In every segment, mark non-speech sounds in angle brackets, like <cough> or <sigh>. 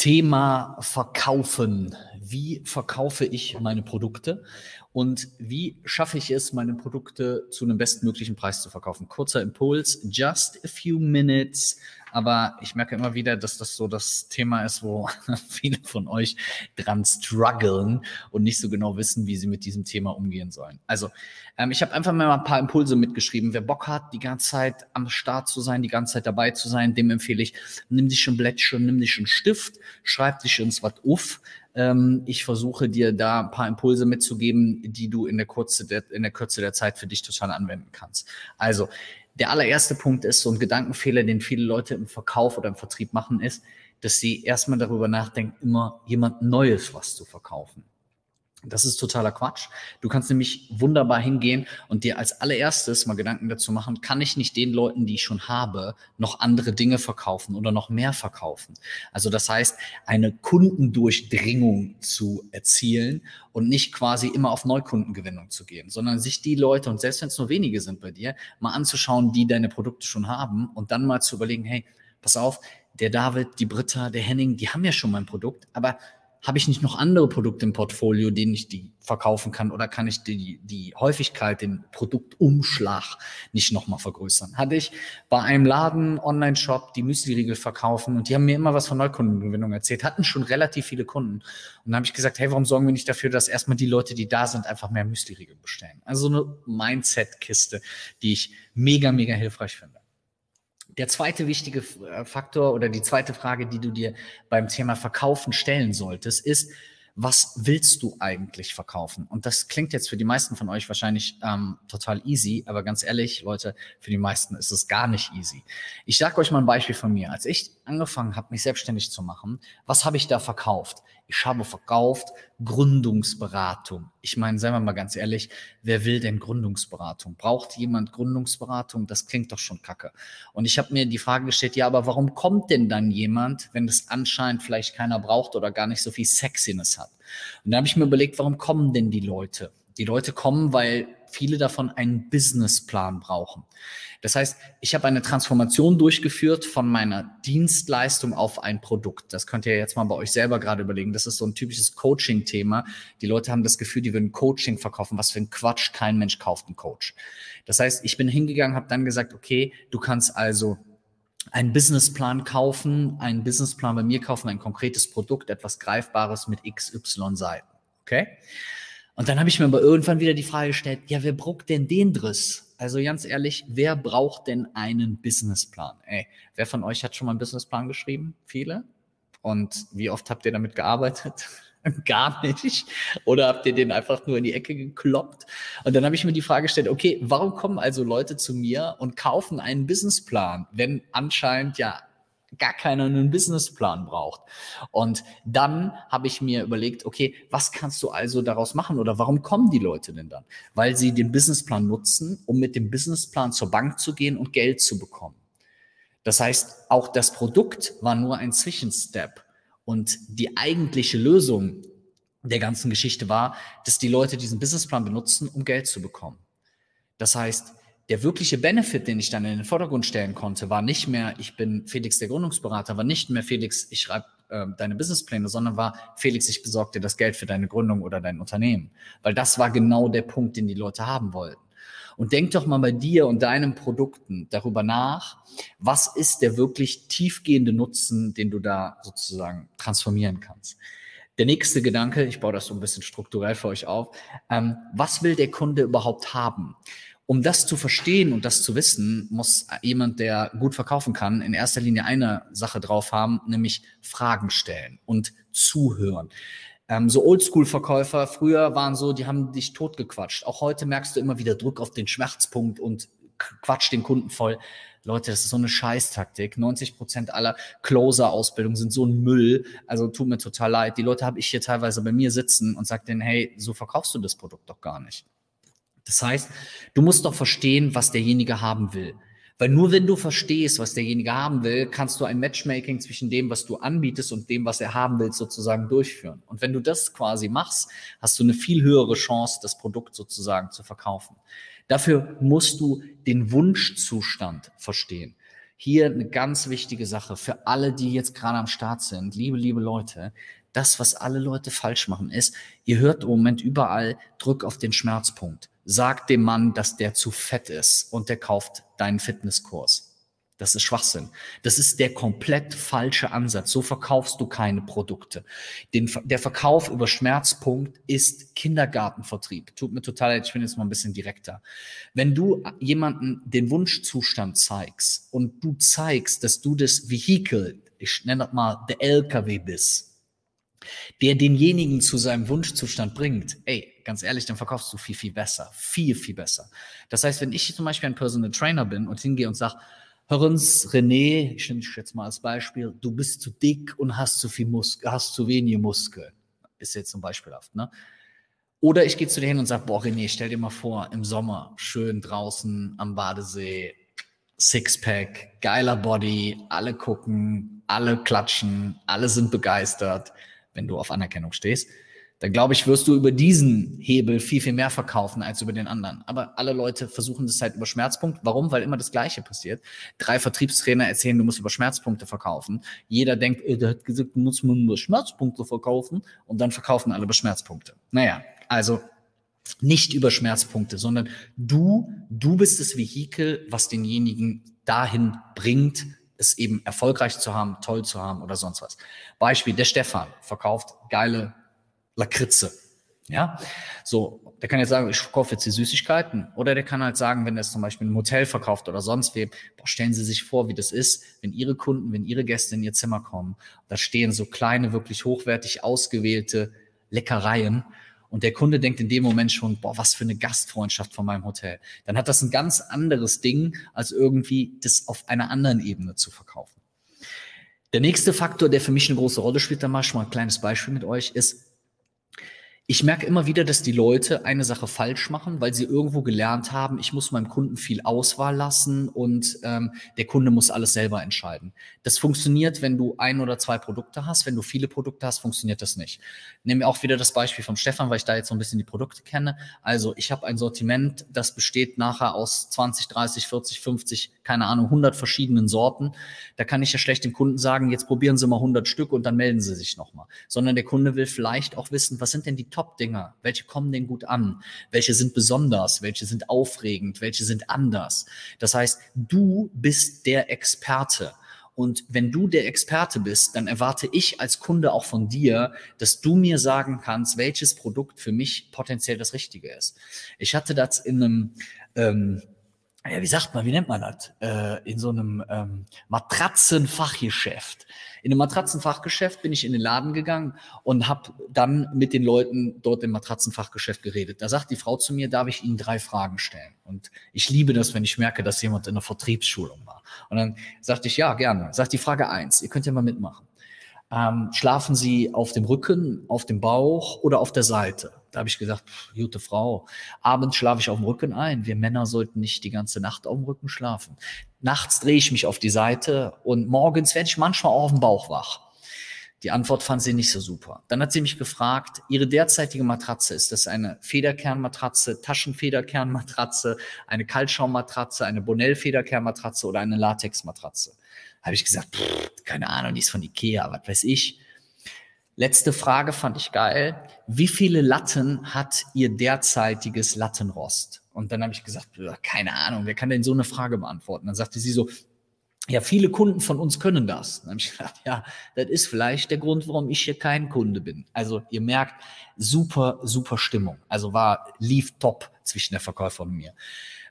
Thema Verkaufen. Wie verkaufe ich meine Produkte und wie schaffe ich es, meine Produkte zu einem bestmöglichen Preis zu verkaufen? Kurzer Impuls, just a few minutes. Aber ich merke immer wieder, dass das so das Thema ist, wo <laughs> viele von euch dran strugglen und nicht so genau wissen, wie sie mit diesem Thema umgehen sollen. Also, ähm, ich habe einfach mal ein paar Impulse mitgeschrieben. Wer Bock hat, die ganze Zeit am Start zu sein, die ganze Zeit dabei zu sein, dem empfehle ich, nimm dich ein Blättchen, nimm dich einen Stift, schreib dich ins was auf. Ähm, ich versuche dir da ein paar Impulse mitzugeben, die du in der, Kurze der, in der Kürze der Zeit für dich total anwenden kannst. Also, der allererste Punkt ist so ein Gedankenfehler, den viele Leute im Verkauf oder im Vertrieb machen, ist, dass sie erstmal darüber nachdenken, immer jemand Neues was zu verkaufen. Das ist totaler Quatsch. Du kannst nämlich wunderbar hingehen und dir als allererstes mal Gedanken dazu machen, kann ich nicht den Leuten, die ich schon habe, noch andere Dinge verkaufen oder noch mehr verkaufen? Also das heißt, eine Kundendurchdringung zu erzielen und nicht quasi immer auf Neukundengewinnung zu gehen, sondern sich die Leute, und selbst wenn es nur wenige sind bei dir, mal anzuschauen, die deine Produkte schon haben und dann mal zu überlegen, hey, pass auf, der David, die Britta, der Henning, die haben ja schon mein Produkt, aber habe ich nicht noch andere Produkte im Portfolio, denen ich die verkaufen kann oder kann ich die, die Häufigkeit, den Produktumschlag nicht nochmal vergrößern? Hatte ich bei einem Laden, Online-Shop, die Müsli-Riegel verkaufen und die haben mir immer was von Neukundengewinnung erzählt, hatten schon relativ viele Kunden. Und dann habe ich gesagt, hey, warum sorgen wir nicht dafür, dass erstmal die Leute, die da sind, einfach mehr Müsli-Riegel bestellen? Also so eine Mindset-Kiste, die ich mega, mega hilfreich finde. Der zweite wichtige äh, Faktor oder die zweite Frage, die du dir beim Thema Verkaufen stellen solltest, ist, was willst du eigentlich verkaufen? Und das klingt jetzt für die meisten von euch wahrscheinlich ähm, total easy, aber ganz ehrlich, Leute, für die meisten ist es gar nicht easy. Ich sage euch mal ein Beispiel von mir. Als ich angefangen habe, mich selbstständig zu machen, was habe ich da verkauft? Ich habe verkauft Gründungsberatung. Ich meine, seien wir mal ganz ehrlich, wer will denn Gründungsberatung? Braucht jemand Gründungsberatung? Das klingt doch schon kacke. Und ich habe mir die Frage gestellt, ja, aber warum kommt denn dann jemand, wenn das anscheinend vielleicht keiner braucht oder gar nicht so viel Sexiness hat? Und da habe ich mir überlegt, warum kommen denn die Leute? Die Leute kommen, weil viele davon einen Businessplan brauchen. Das heißt, ich habe eine Transformation durchgeführt von meiner Dienstleistung auf ein Produkt. Das könnt ihr jetzt mal bei euch selber gerade überlegen. Das ist so ein typisches Coaching-Thema. Die Leute haben das Gefühl, die würden Coaching verkaufen. Was für ein Quatsch. Kein Mensch kauft einen Coach. Das heißt, ich bin hingegangen, habe dann gesagt, okay, du kannst also einen Businessplan kaufen, einen Businessplan bei mir kaufen, ein konkretes Produkt, etwas Greifbares mit XY Seiten. Okay? Und dann habe ich mir aber irgendwann wieder die Frage gestellt, ja, wer braucht denn den Driss? Also ganz ehrlich, wer braucht denn einen Businessplan? Ey, wer von euch hat schon mal einen Businessplan geschrieben? Viele? Und wie oft habt ihr damit gearbeitet? <laughs> Gar nicht. Oder habt ihr den einfach nur in die Ecke gekloppt? Und dann habe ich mir die Frage gestellt, okay, warum kommen also Leute zu mir und kaufen einen Businessplan, wenn anscheinend ja gar keiner einen Businessplan braucht. Und dann habe ich mir überlegt, okay, was kannst du also daraus machen oder warum kommen die Leute denn dann? Weil sie den Businessplan nutzen, um mit dem Businessplan zur Bank zu gehen und Geld zu bekommen. Das heißt, auch das Produkt war nur ein Zwischenstep. Und die eigentliche Lösung der ganzen Geschichte war, dass die Leute diesen Businessplan benutzen, um Geld zu bekommen. Das heißt, der wirkliche Benefit, den ich dann in den Vordergrund stellen konnte, war nicht mehr, ich bin Felix der Gründungsberater, war nicht mehr Felix, ich schreibe äh, deine Businesspläne, sondern war Felix, ich besorge dir das Geld für deine Gründung oder dein Unternehmen. Weil das war genau der Punkt, den die Leute haben wollten. Und denk doch mal bei dir und deinen Produkten darüber nach, was ist der wirklich tiefgehende Nutzen, den du da sozusagen transformieren kannst. Der nächste Gedanke, ich baue das so ein bisschen strukturell für euch auf, ähm, was will der Kunde überhaupt haben? Um das zu verstehen und das zu wissen, muss jemand, der gut verkaufen kann, in erster Linie eine Sache drauf haben, nämlich Fragen stellen und zuhören. Ähm, so Oldschool-Verkäufer früher waren so, die haben dich totgequatscht. Auch heute merkst du immer wieder Druck auf den Schmerzpunkt und quatsch den Kunden voll. Leute, das ist so eine Scheißtaktik. 90 Prozent aller Closer-Ausbildungen sind so ein Müll. Also tut mir total leid. Die Leute habe ich hier teilweise bei mir sitzen und sage denen, hey, so verkaufst du das Produkt doch gar nicht. Das heißt, du musst doch verstehen, was derjenige haben will. Weil nur wenn du verstehst, was derjenige haben will, kannst du ein Matchmaking zwischen dem, was du anbietest und dem, was er haben will, sozusagen durchführen. Und wenn du das quasi machst, hast du eine viel höhere Chance, das Produkt sozusagen zu verkaufen. Dafür musst du den Wunschzustand verstehen. hier eine ganz wichtige Sache für alle, die jetzt gerade am Start sind. Liebe, liebe Leute, das, was alle Leute falsch machen, ist, ihr hört im Moment überall, drück auf den Schmerzpunkt. Sag dem Mann, dass der zu fett ist und der kauft deinen Fitnesskurs. Das ist Schwachsinn. Das ist der komplett falsche Ansatz. So verkaufst du keine Produkte. Den, der Verkauf über Schmerzpunkt ist Kindergartenvertrieb. Tut mir total leid, ich bin jetzt mal ein bisschen direkter. Wenn du jemanden den Wunschzustand zeigst und du zeigst, dass du das Vehikel, ich nenne das mal der LKW bist, der denjenigen zu seinem Wunschzustand bringt, ey, ganz ehrlich, dann verkaufst du viel, viel besser. Viel, viel besser. Das heißt, wenn ich zum Beispiel ein Personal Trainer bin und hingehe und sage, Hörens, René, ich nehme dich jetzt mal als Beispiel, du bist zu dick und hast zu viel Muskel, hast zu wenige Muskeln. Ist jetzt zum Beispielhaft, ne? Oder ich gehe zu dir hin und sage, boah, René, stell dir mal vor, im Sommer, schön draußen am Badesee, Sixpack, geiler Body, alle gucken, alle klatschen, alle sind begeistert, wenn du auf Anerkennung stehst dann glaube ich, wirst du über diesen Hebel viel, viel mehr verkaufen als über den anderen. Aber alle Leute versuchen das halt über Schmerzpunkt. Warum? Weil immer das Gleiche passiert. Drei Vertriebstrainer erzählen, du musst über Schmerzpunkte verkaufen. Jeder denkt, äh, der hat gesagt, du musst nur Schmerzpunkte verkaufen und dann verkaufen alle über Schmerzpunkte. Naja, also nicht über Schmerzpunkte, sondern du, du bist das Vehikel, was denjenigen dahin bringt, es eben erfolgreich zu haben, toll zu haben oder sonst was. Beispiel, der Stefan verkauft geile Lakritze. Ja, so, der kann jetzt sagen, ich verkaufe jetzt die Süßigkeiten. Oder der kann halt sagen, wenn er es zum Beispiel im Hotel verkauft oder sonst wem, stellen Sie sich vor, wie das ist, wenn Ihre Kunden, wenn Ihre Gäste in Ihr Zimmer kommen, da stehen so kleine, wirklich hochwertig ausgewählte Leckereien. Und der Kunde denkt in dem Moment schon, boah, was für eine Gastfreundschaft von meinem Hotel. Dann hat das ein ganz anderes Ding, als irgendwie das auf einer anderen Ebene zu verkaufen. Der nächste Faktor, der für mich eine große Rolle spielt, da mache ich mal ein kleines Beispiel mit euch, ist, ich merke immer wieder, dass die Leute eine Sache falsch machen, weil sie irgendwo gelernt haben, ich muss meinem Kunden viel Auswahl lassen und ähm, der Kunde muss alles selber entscheiden. Das funktioniert, wenn du ein oder zwei Produkte hast. Wenn du viele Produkte hast, funktioniert das nicht. Nehmen wir auch wieder das Beispiel vom Stefan, weil ich da jetzt so ein bisschen die Produkte kenne. Also ich habe ein Sortiment, das besteht nachher aus 20, 30, 40, 50, keine Ahnung, 100 verschiedenen Sorten. Da kann ich ja schlecht dem Kunden sagen, jetzt probieren Sie mal 100 Stück und dann melden Sie sich nochmal. Sondern der Kunde will vielleicht auch wissen, was sind denn die Top-Dinger? Welche kommen denn gut an? Welche sind besonders? Welche sind aufregend? Welche sind anders? Das heißt, du bist der Experte. Und wenn du der Experte bist, dann erwarte ich als Kunde auch von dir, dass du mir sagen kannst, welches Produkt für mich potenziell das Richtige ist. Ich hatte das in einem ähm, ja, wie sagt man, wie nennt man das? Äh, in so einem ähm, Matratzenfachgeschäft. In einem Matratzenfachgeschäft bin ich in den Laden gegangen und habe dann mit den Leuten dort im Matratzenfachgeschäft geredet. Da sagt die Frau zu mir, darf ich Ihnen drei Fragen stellen? Und ich liebe das, wenn ich merke, dass jemand in einer Vertriebsschulung war. Und dann sagte ich, ja, gerne. Sagt die Frage eins, ihr könnt ja mal mitmachen. Ähm, schlafen Sie auf dem Rücken, auf dem Bauch oder auf der Seite? Da habe ich gesagt, pff, gute Frau, abends schlafe ich auf dem Rücken ein. Wir Männer sollten nicht die ganze Nacht auf dem Rücken schlafen. Nachts drehe ich mich auf die Seite und morgens werde ich manchmal auch auf dem Bauch wach. Die Antwort fand sie nicht so super. Dann hat sie mich gefragt, ihre derzeitige Matratze, ist das eine Federkernmatratze, Taschenfederkernmatratze, eine Kaltschaummatratze, eine Bonell-Federkernmatratze oder eine Latexmatratze? Habe ich gesagt, pff, keine Ahnung, die ist von Ikea, was weiß ich. Letzte Frage fand ich geil. Wie viele Latten hat Ihr derzeitiges Lattenrost? Und dann habe ich gesagt, keine Ahnung, wer kann denn so eine Frage beantworten? Dann sagte sie so, ja, viele Kunden von uns können das. Dann habe ich gesagt, ja, das ist vielleicht der Grund, warum ich hier kein Kunde bin. Also ihr merkt, super, super Stimmung. Also war, lief top zwischen der Verkäuferin und mir.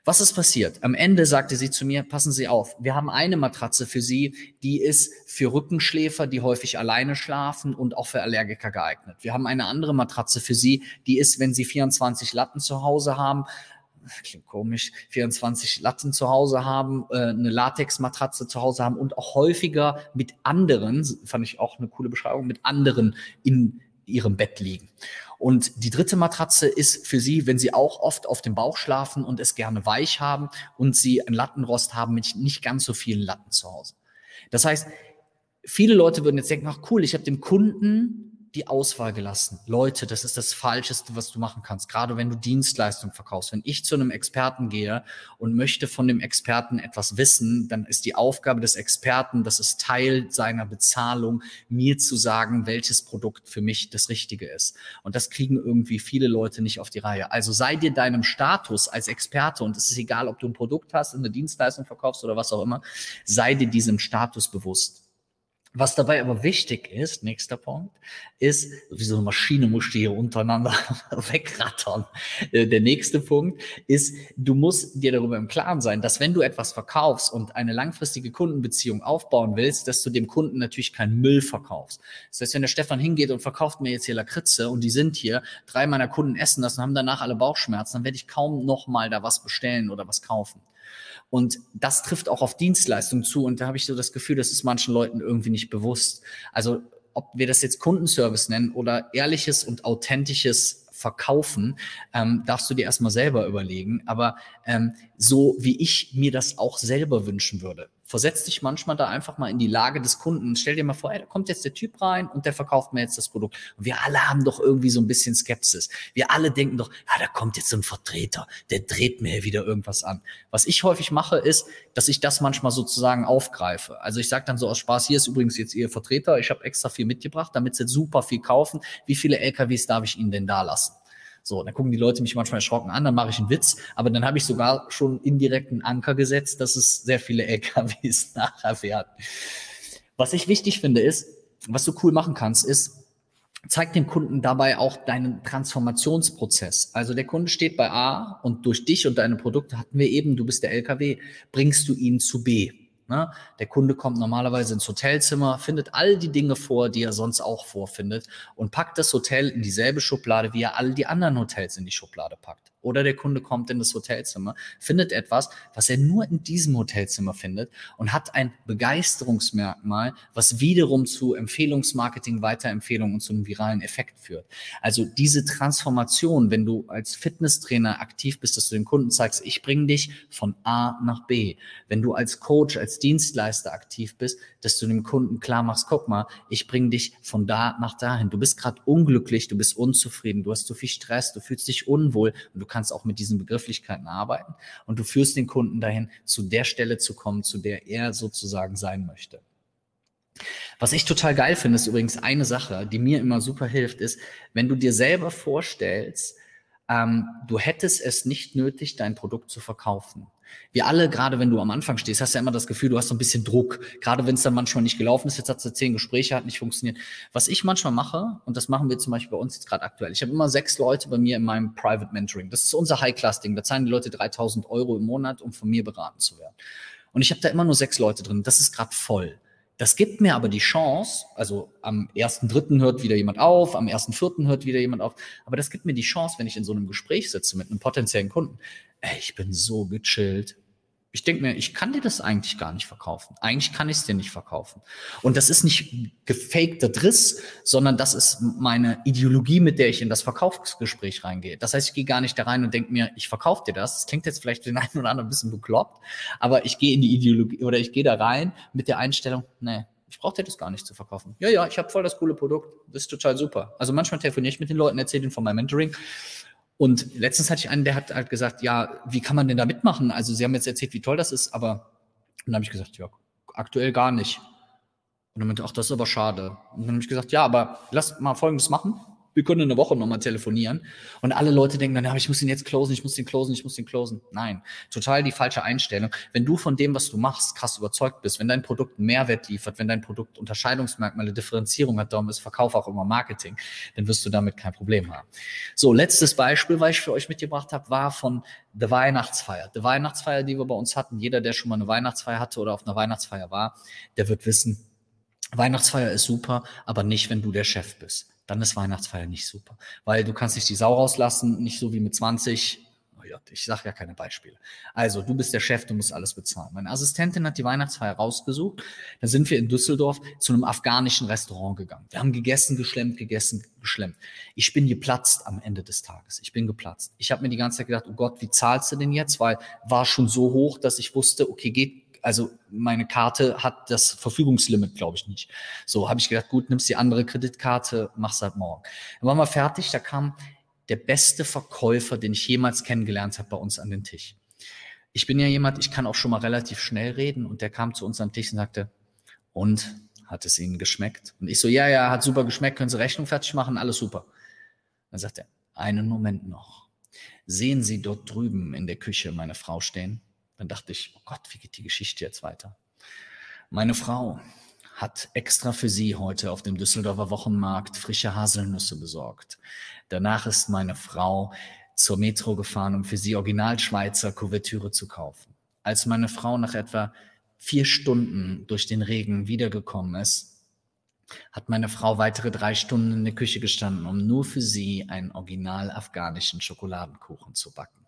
Was ist passiert? Am Ende sagte sie zu mir, passen Sie auf, wir haben eine Matratze für Sie, die ist für Rückenschläfer, die häufig alleine schlafen und auch für Allergiker geeignet. Wir haben eine andere Matratze für Sie, die ist, wenn Sie 24 Latten zu Hause haben, klingt komisch, 24 Latten zu Hause haben, äh, eine Latexmatratze zu Hause haben und auch häufiger mit anderen, fand ich auch eine coole Beschreibung, mit anderen in ihrem Bett liegen. Und die dritte Matratze ist für Sie, wenn Sie auch oft auf dem Bauch schlafen und es gerne weich haben und Sie einen Lattenrost haben mit nicht ganz so vielen Latten zu Hause. Das heißt, viele Leute würden jetzt denken, ach cool, ich habe dem Kunden die Auswahl gelassen. Leute, das ist das Falscheste, was du machen kannst. Gerade wenn du Dienstleistungen verkaufst. Wenn ich zu einem Experten gehe und möchte von dem Experten etwas wissen, dann ist die Aufgabe des Experten, das ist Teil seiner Bezahlung, mir zu sagen, welches Produkt für mich das Richtige ist. Und das kriegen irgendwie viele Leute nicht auf die Reihe. Also sei dir deinem Status als Experte, und es ist egal, ob du ein Produkt hast, eine Dienstleistung verkaufst oder was auch immer, sei dir diesem Status bewusst. Was dabei aber wichtig ist, nächster Punkt, ist, wie so eine Maschine musst du hier untereinander <laughs> wegrattern. Äh, der nächste Punkt ist, du musst dir darüber im Klaren sein, dass wenn du etwas verkaufst und eine langfristige Kundenbeziehung aufbauen willst, dass du dem Kunden natürlich keinen Müll verkaufst. Das heißt, wenn der Stefan hingeht und verkauft mir jetzt hier Lakritze und die sind hier, drei meiner Kunden essen das und haben danach alle Bauchschmerzen, dann werde ich kaum nochmal da was bestellen oder was kaufen. Und das trifft auch auf Dienstleistungen zu. Und da habe ich so das Gefühl, das ist manchen Leuten irgendwie nicht bewusst. Also ob wir das jetzt Kundenservice nennen oder ehrliches und authentisches Verkaufen, ähm, darfst du dir erstmal selber überlegen. Aber ähm, so wie ich mir das auch selber wünschen würde versetz dich manchmal da einfach mal in die Lage des Kunden. Stell dir mal vor, ey, da kommt jetzt der Typ rein und der verkauft mir jetzt das Produkt. Und wir alle haben doch irgendwie so ein bisschen Skepsis. Wir alle denken doch, ja, da kommt jetzt so ein Vertreter, der dreht mir wieder irgendwas an. Was ich häufig mache, ist, dass ich das manchmal sozusagen aufgreife. Also ich sage dann so aus Spaß, hier ist übrigens jetzt Ihr Vertreter, ich habe extra viel mitgebracht, damit Sie super viel kaufen. Wie viele LKWs darf ich Ihnen denn da lassen? So, dann gucken die Leute mich manchmal erschrocken an, dann mache ich einen Witz, aber dann habe ich sogar schon indirekt einen Anker gesetzt, dass es sehr viele LKWs <laughs> nachher werden. Was ich wichtig finde ist, was du cool machen kannst, ist, zeig dem Kunden dabei auch deinen Transformationsprozess. Also der Kunde steht bei A und durch dich und deine Produkte hatten wir eben, du bist der LKW, bringst du ihn zu B. Ne? Der Kunde kommt normalerweise ins Hotelzimmer, findet all die Dinge vor, die er sonst auch vorfindet und packt das Hotel in dieselbe Schublade, wie er all die anderen Hotels in die Schublade packt. Oder der Kunde kommt in das Hotelzimmer, findet etwas, was er nur in diesem Hotelzimmer findet und hat ein Begeisterungsmerkmal, was wiederum zu Empfehlungsmarketing, Weiterempfehlungen und zu einem viralen Effekt führt. Also diese Transformation, wenn du als Fitnesstrainer aktiv bist, dass du dem Kunden zeigst, ich bringe dich von A nach B. Wenn du als Coach, als Dienstleister aktiv bist, dass du dem Kunden klar machst, guck mal, ich bringe dich von da nach dahin. Du bist gerade unglücklich, du bist unzufrieden, du hast zu viel Stress, du fühlst dich unwohl und du kannst auch mit diesen Begrifflichkeiten arbeiten und du führst den Kunden dahin, zu der Stelle zu kommen, zu der er sozusagen sein möchte. Was ich total geil finde, ist übrigens eine Sache, die mir immer super hilft, ist, wenn du dir selber vorstellst, ähm, du hättest es nicht nötig, dein Produkt zu verkaufen. Wir alle, gerade wenn du am Anfang stehst, hast ja immer das Gefühl, du hast so ein bisschen Druck. Gerade wenn es dann manchmal nicht gelaufen ist, jetzt hat es zehn Gespräche, hat nicht funktioniert. Was ich manchmal mache, und das machen wir zum Beispiel bei uns jetzt gerade aktuell, ich habe immer sechs Leute bei mir in meinem Private Mentoring. Das ist unser High-Class-Ding. Da zahlen die Leute 3000 Euro im Monat, um von mir beraten zu werden. Und ich habe da immer nur sechs Leute drin. Das ist gerade voll. Das gibt mir aber die Chance, also am ersten Dritten hört wieder jemand auf, am ersten Vierten hört wieder jemand auf, aber das gibt mir die Chance, wenn ich in so einem Gespräch sitze mit einem potenziellen Kunden, ey, ich bin so gechillt, ich denke mir, ich kann dir das eigentlich gar nicht verkaufen. Eigentlich kann ich es dir nicht verkaufen. Und das ist nicht gefakter Driss, sondern das ist meine Ideologie, mit der ich in das Verkaufsgespräch reingehe. Das heißt, ich gehe gar nicht da rein und denke mir, ich verkaufe dir das. Das klingt jetzt vielleicht den <laughs> einen oder anderen ein bisschen bekloppt, aber ich gehe in die Ideologie oder ich gehe da rein mit der Einstellung, nee, ich brauche dir das gar nicht zu verkaufen. Ja, ja, ich habe voll das coole Produkt. Das ist total super. Also manchmal telefoniere ich mit den Leuten, erzähle ihnen von meinem Mentoring und letztens hatte ich einen, der hat halt gesagt, ja, wie kann man denn da mitmachen? Also sie haben jetzt erzählt, wie toll das ist, aber dann habe ich gesagt, ja, aktuell gar nicht. Und dann meinte, ach, das ist aber schade. Und dann habe ich gesagt, ja, aber lass mal Folgendes machen wir können in einer Woche nochmal telefonieren. Und alle Leute denken dann, ja, ich muss ihn jetzt closen, ich muss den closen, ich muss den closen. Nein, total die falsche Einstellung. Wenn du von dem, was du machst, krass überzeugt bist, wenn dein Produkt Mehrwert liefert, wenn dein Produkt Unterscheidungsmerkmale, Differenzierung hat, darum ist Verkauf auch immer Marketing, dann wirst du damit kein Problem haben. So, letztes Beispiel, was ich für euch mitgebracht habe, war von The Weihnachtsfeier. The Weihnachtsfeier, die wir bei uns hatten. Jeder, der schon mal eine Weihnachtsfeier hatte oder auf einer Weihnachtsfeier war, der wird wissen, Weihnachtsfeier ist super, aber nicht, wenn du der Chef bist dann ist Weihnachtsfeier nicht super. Weil du kannst nicht die Sau rauslassen, nicht so wie mit 20. Oh ja, ich sage ja keine Beispiele. Also, du bist der Chef, du musst alles bezahlen. Meine Assistentin hat die Weihnachtsfeier rausgesucht. Da sind wir in Düsseldorf zu einem afghanischen Restaurant gegangen. Wir haben gegessen, geschlemmt, gegessen, geschlemmt. Ich bin geplatzt am Ende des Tages. Ich bin geplatzt. Ich habe mir die ganze Zeit gedacht, oh Gott, wie zahlst du denn jetzt? Weil war schon so hoch, dass ich wusste, okay, geht also meine Karte hat das Verfügungslimit, glaube ich, nicht. So habe ich gedacht, gut, nimmst die andere Kreditkarte, mach's halt morgen. Dann waren wir fertig, da kam der beste Verkäufer, den ich jemals kennengelernt habe, bei uns an den Tisch. Ich bin ja jemand, ich kann auch schon mal relativ schnell reden und der kam zu uns den Tisch und sagte, und hat es Ihnen geschmeckt? Und ich so, ja, ja, hat super geschmeckt, können Sie Rechnung fertig machen, alles super. Dann sagt er, einen Moment noch. Sehen Sie dort drüben in der Küche meine Frau stehen? Dann dachte ich, oh Gott, wie geht die Geschichte jetzt weiter? Meine Frau hat extra für Sie heute auf dem Düsseldorfer Wochenmarkt frische Haselnüsse besorgt. Danach ist meine Frau zur Metro gefahren, um für Sie Originalschweizer Kuvertüre zu kaufen. Als meine Frau nach etwa vier Stunden durch den Regen wiedergekommen ist, hat meine Frau weitere drei Stunden in der Küche gestanden, um nur für sie einen original afghanischen Schokoladenkuchen zu backen.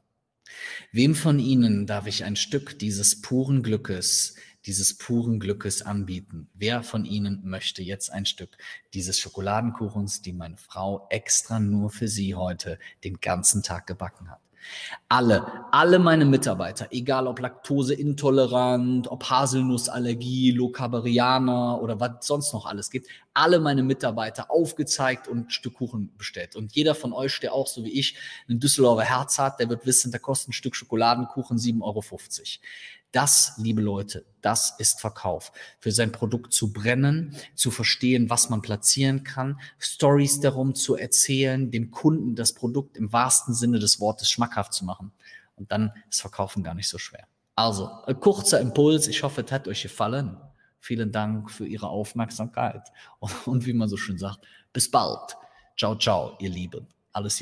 Wem von Ihnen darf ich ein Stück dieses puren Glückes, dieses puren Glückes anbieten? Wer von Ihnen möchte jetzt ein Stück dieses Schokoladenkuchens, die meine Frau extra nur für Sie heute den ganzen Tag gebacken hat? Alle, alle meine Mitarbeiter, egal ob Laktoseintolerant, ob Haselnussallergie, Lokaberianer oder was sonst noch alles gibt, alle meine Mitarbeiter aufgezeigt und ein Stück Kuchen bestellt. Und jeder von euch, der auch so wie ich ein Düsseldorfer Herz hat, der wird wissen, da kostet ein Stück Schokoladenkuchen 7,50 Euro. Das, liebe Leute, das ist Verkauf. Für sein Produkt zu brennen, zu verstehen, was man platzieren kann, Stories darum zu erzählen, dem Kunden das Produkt im wahrsten Sinne des Wortes schmackhaft zu machen. Und dann ist Verkaufen gar nicht so schwer. Also, ein kurzer Impuls. Ich hoffe, es hat euch gefallen. Vielen Dank für Ihre Aufmerksamkeit. Und, <laughs> und wie man so schön sagt, bis bald. Ciao, ciao, ihr Lieben. Alles